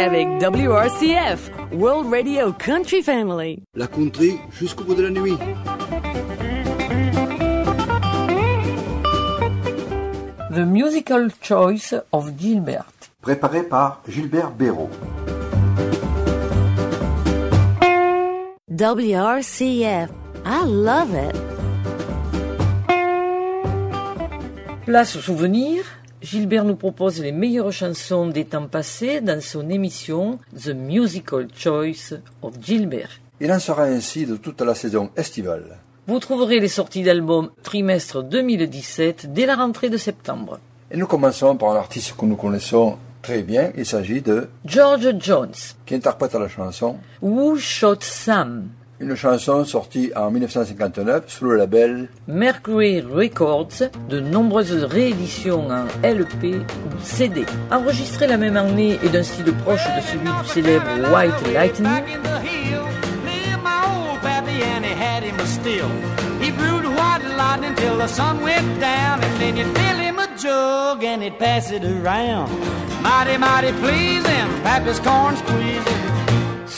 avec WRCF, World Radio Country Family. La country jusqu'au bout de la nuit. The Musical Choice of Gilbert. Préparé par Gilbert Béraud. WRCF. I love it. Place souvenir Gilbert nous propose les meilleures chansons des temps passés dans son émission The Musical Choice of Gilbert. Il en sera ainsi de toute la saison estivale. Vous trouverez les sorties d'albums trimestre 2017 dès la rentrée de septembre. Et nous commençons par un artiste que nous connaissons très bien, il s'agit de George Jones, qui interprète la chanson Who Shot Sam une chanson sortie en 1959 sous le label Mercury Records, de nombreuses rééditions en LP ou CD. Enregistrée la même année et d'un style proche de celui du célèbre White Lightning, the sun went down, and then fill him a and around.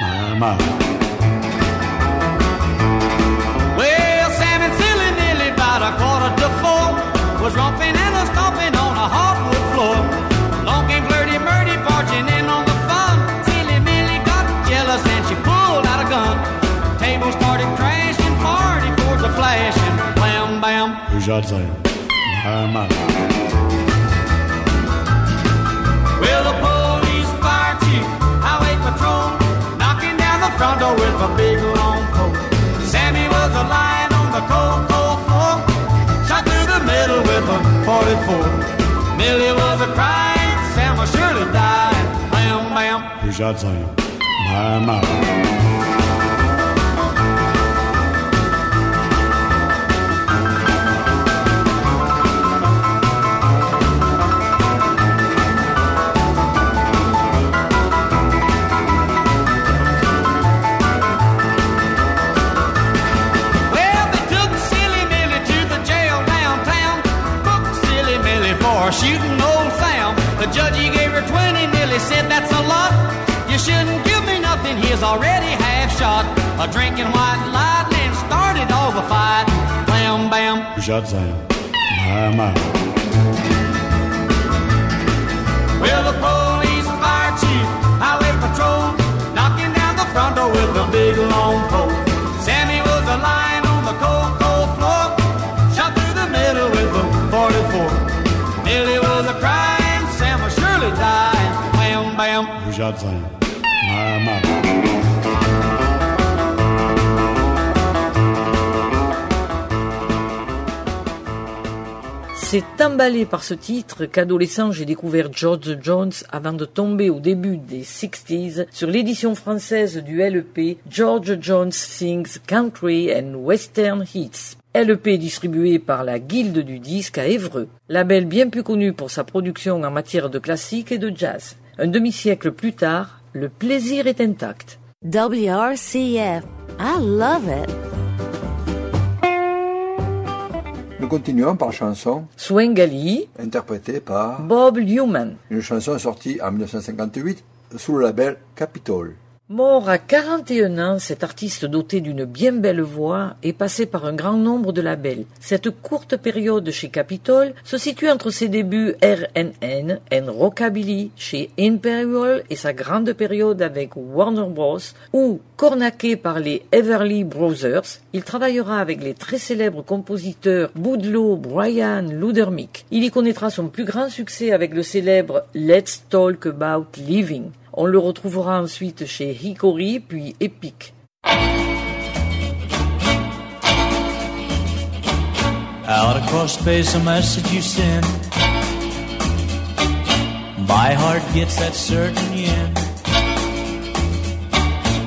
Mama. Well, Sam and Silly nearly about a quarter to four was romping and was stomping on a hardwood floor. Along came Flirty Murdy barging in on the fun. Silly Millie got jealous and she pulled out a gun. The table started crashing, party boards the flashing. Blam, bam. Who's that saying? Mama. Well, the pronto with a big long pole. Sammy was a lion on the cold, cold floor, shot through the middle with a 44. Millie was a crying, Sam was surely dying. Bam, bam. Who shot Sam? My, my. a drinking white lightning started all the fight. Blam, bam. Shazam. My, my. Well, the police, fire chief, highway patrol, knocking down the front door with a big long pole. Sammy was a lying on the cold, cold floor, shot through the middle with a 44. Millie was a crying, Sam was surely dying. Bam, bam. Shazam. C'est emballé par ce titre qu'adolescent, j'ai découvert George Jones avant de tomber au début des 60s sur l'édition française du LEP George Jones Sings Country and Western Hits. LEP distribué par la Guilde du disque à Évreux, label bien plus connu pour sa production en matière de classique et de jazz. Un demi-siècle plus tard, le plaisir est intact. WRCF. I love it continuons par la chanson Swingali, interprétée par Bob Newman. Une chanson sortie en 1958 sous le label Capitol. Mort à 41 ans, cet artiste doté d'une bien belle voix est passé par un grand nombre de labels. Cette courte période chez Capitol se situe entre ses débuts RNN et Rockabilly chez Imperial et sa grande période avec Warner Bros. où, cornaqué par les Everly Brothers, il travaillera avec les très célèbres compositeurs Boudlow, Brian, Ludermick. Il y connaîtra son plus grand succès avec le célèbre Let's Talk About Living. On le retrouvera ensuite chez Hikori puis Epic. Out across space, a message you send. My heart gets that certain yen.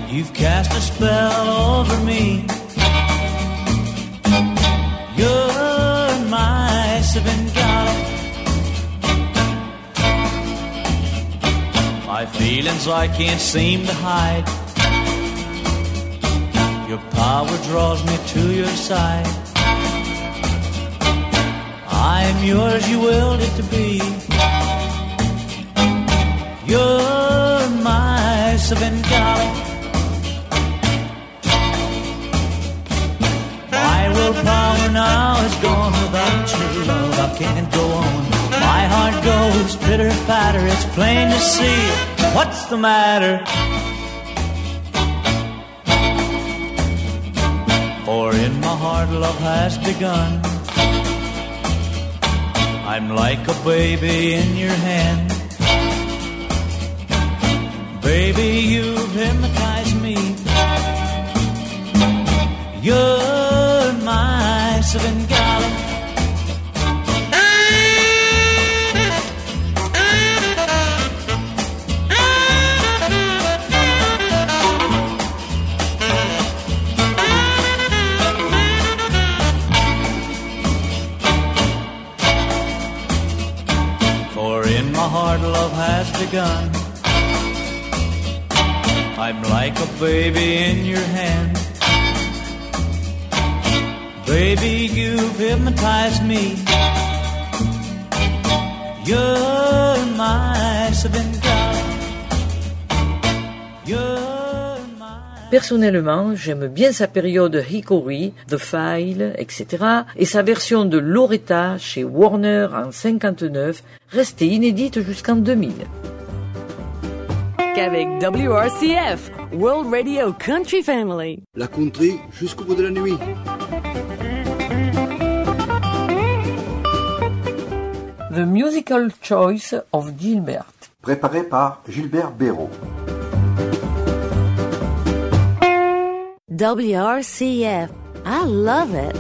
You've cast a spell over me. My feelings I can't seem to hide. Your power draws me to your side. I am yours, you willed it to be. You're my Svengali. My power now is gone without true love. I can't go on. My heart goes pitter patter, it's plain to see what's the matter. For in my heart, love has begun. I'm like a baby in your hand. Baby, you've hypnotized me. You're my seven. In my heart, love has begun. I'm like a baby in your hand. Baby, you've hypnotized me. Your my have Personnellement, j'aime bien sa période Hickory, The File, etc. et sa version de Loretta chez Warner en 59, restée inédite jusqu'en 2000. WRCF, World Radio Country Family. La country jusqu'au bout de la nuit. The Musical Choice of Gilbert. Préparé par Gilbert Béraud. WRCF. I love it.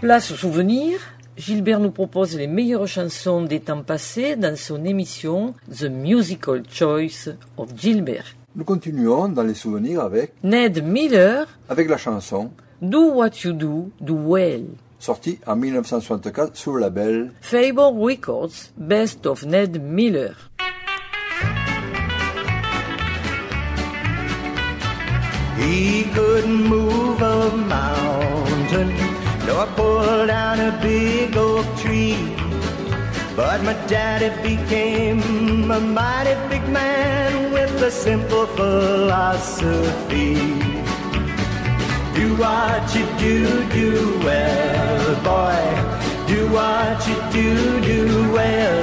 Place aux souvenirs. Gilbert nous propose les meilleures chansons des temps passés dans son émission The Musical Choice of Gilbert. Nous continuons dans les souvenirs avec Ned Miller avec la chanson Do What You Do, Do Well sorti en 1964 sous le label Fable Records Best of Ned Miller. He couldn't move a mountain, nor pull down a big oak tree. But my daddy became a mighty big man with a simple philosophy. Do what you do, do well, boy. Do what you do, do well.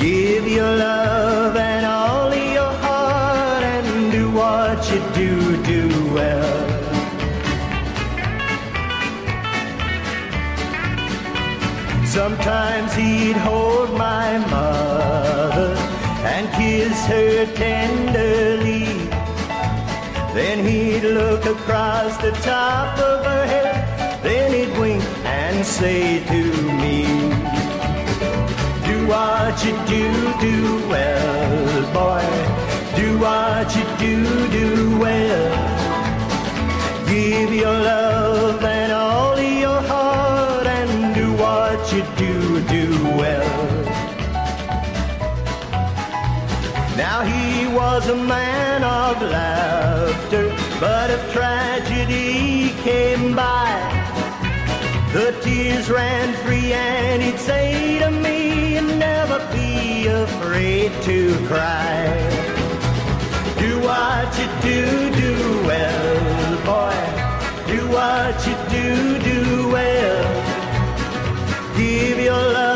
Give your love and all. Sometimes he'd hold my mother and kiss her tenderly. Then he'd look across the top of her head. Then he'd wink and say to me, Do what you do, do well, boy. Do what you do, do well. Give your love a man of laughter, but if tragedy came by, the tears ran free and he'd say to me, never be afraid to cry. Do what you do, do well, boy. Do what you do, do well. Give your love.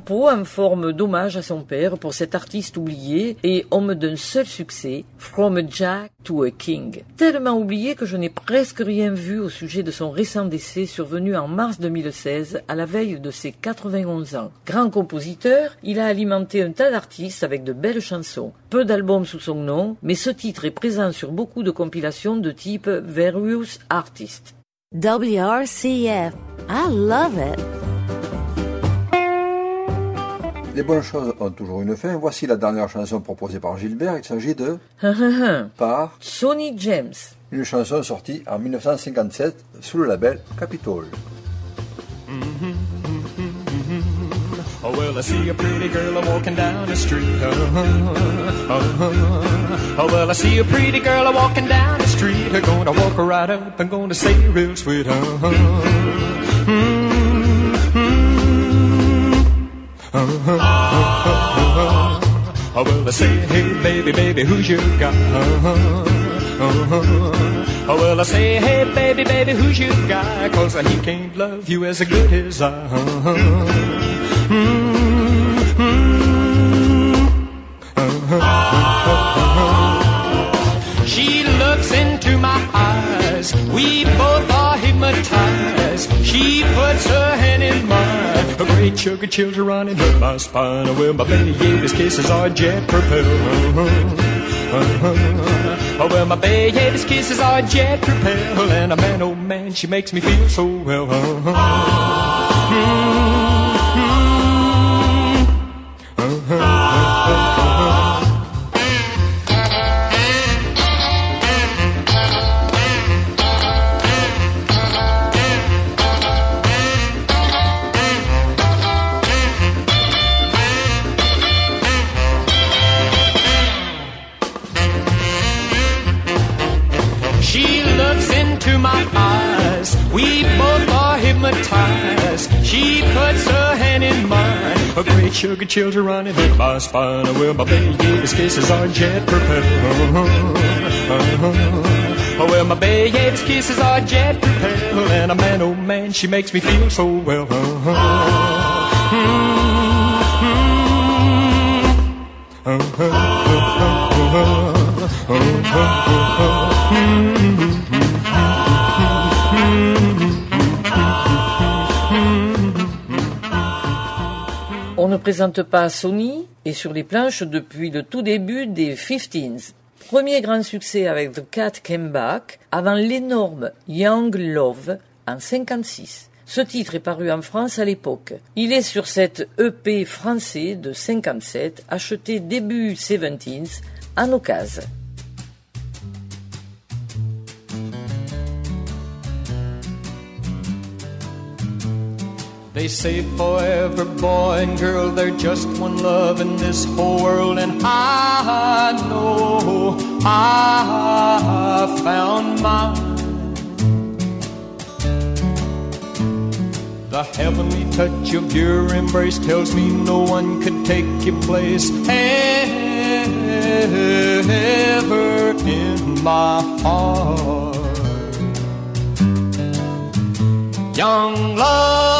compo en forme d'hommage à son père pour cet artiste oublié et homme d'un seul succès, From a Jack to a King. Tellement oublié que je n'ai presque rien vu au sujet de son récent décès survenu en mars 2016 à la veille de ses 91 ans. Grand compositeur, il a alimenté un tas d'artistes avec de belles chansons. Peu d'albums sous son nom, mais ce titre est présent sur beaucoup de compilations de type Various Artists. WRCF. I love it. Les bonnes choses ont toujours une fin. Voici la dernière chanson proposée par Gilbert. Il s'agit de hein, hein, hein. par Sonny James. Une chanson sortie en 1957 sous le label Capitol. Mm-hmm, mm-hmm, mm-hmm. Oh, well, I see a pretty girl walking down the street. Uh -huh, uh -huh. Uh-huh. Oh, well, I see a pretty girl walking down the street. I'm gonna walk her right up and gonna say real sweet. Uh -huh. Uh-huh. Oh, well, I say, hey, baby, baby, who's your guy? Uh-huh. Uh-huh. Oh, well, I say, hey, baby, baby, who's your guy? Cause he can't love you as good as I. Uh-huh. Mm-hmm. sugar chills are running down my spine. Well, my baby baby's kisses are jet propelled. Uh-huh, uh-huh. Oh, well, my baby's kisses are jet propelled. And a man, oh man, she makes me feel so well. Uh-huh. She looks into my eyes. We both are hypnotized. She puts her hand in mine. A great sugar chill's running up my spine. Well, my baby's kisses are jet propelled. Oh, well, my baby's kisses are jet propelled. And a man, oh man, she makes me feel so well. Uh-huh. Mm-hmm. Uh-huh. Uh-huh. présente pas Sony et sur les planches depuis le tout début des 15s. Premier grand succès avec The Cat Came Back avant l'énorme Young Love en 56. Ce titre est paru en France à l'époque. Il est sur cette EP français de 57 acheté début 17s en occasion. They say forever, boy and girl, they're just one love in this whole world. And I know I found mine. The heavenly touch of your embrace tells me no one could take your place ever in my heart. Young love.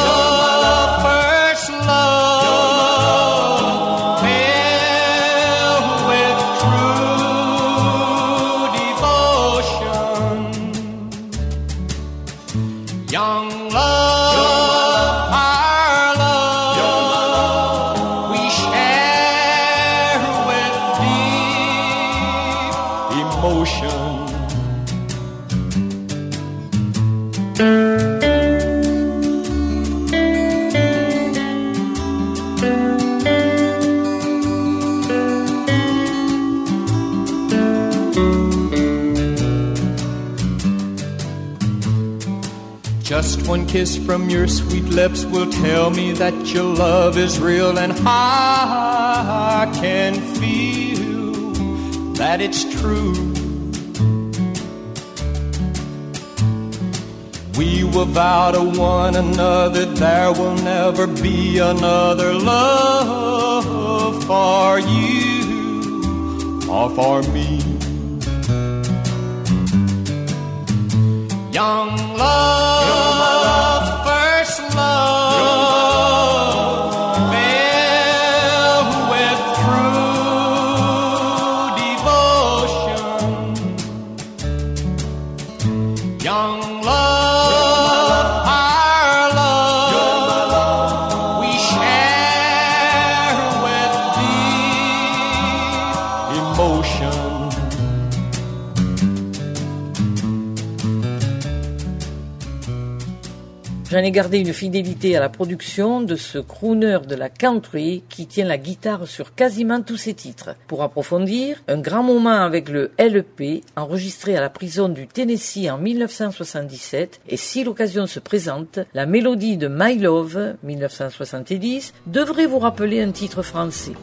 Just one kiss from your sweet lips will tell me that your love is real, and I can feel that it's true. We will vow to one another there will never be another love for you or for me. J'en ai gardé une fidélité à la production de ce crooner de la country qui tient la guitare sur quasiment tous ses titres. Pour approfondir, un grand moment avec le LP e enregistré à la prison du Tennessee en 1977 et si l'occasion se présente, la mélodie de My Love 1970 devrait vous rappeler un titre français.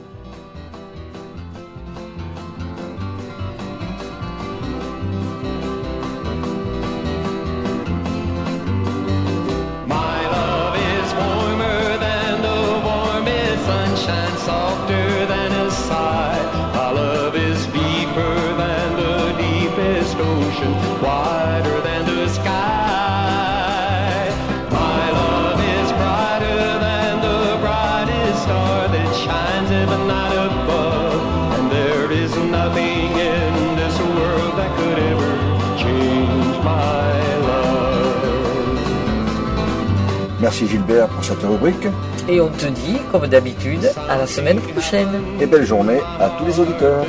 Merci Gilbert pour cette rubrique. Et on te dit, comme d'habitude, à la semaine prochaine. Et belle journée à tous les auditeurs.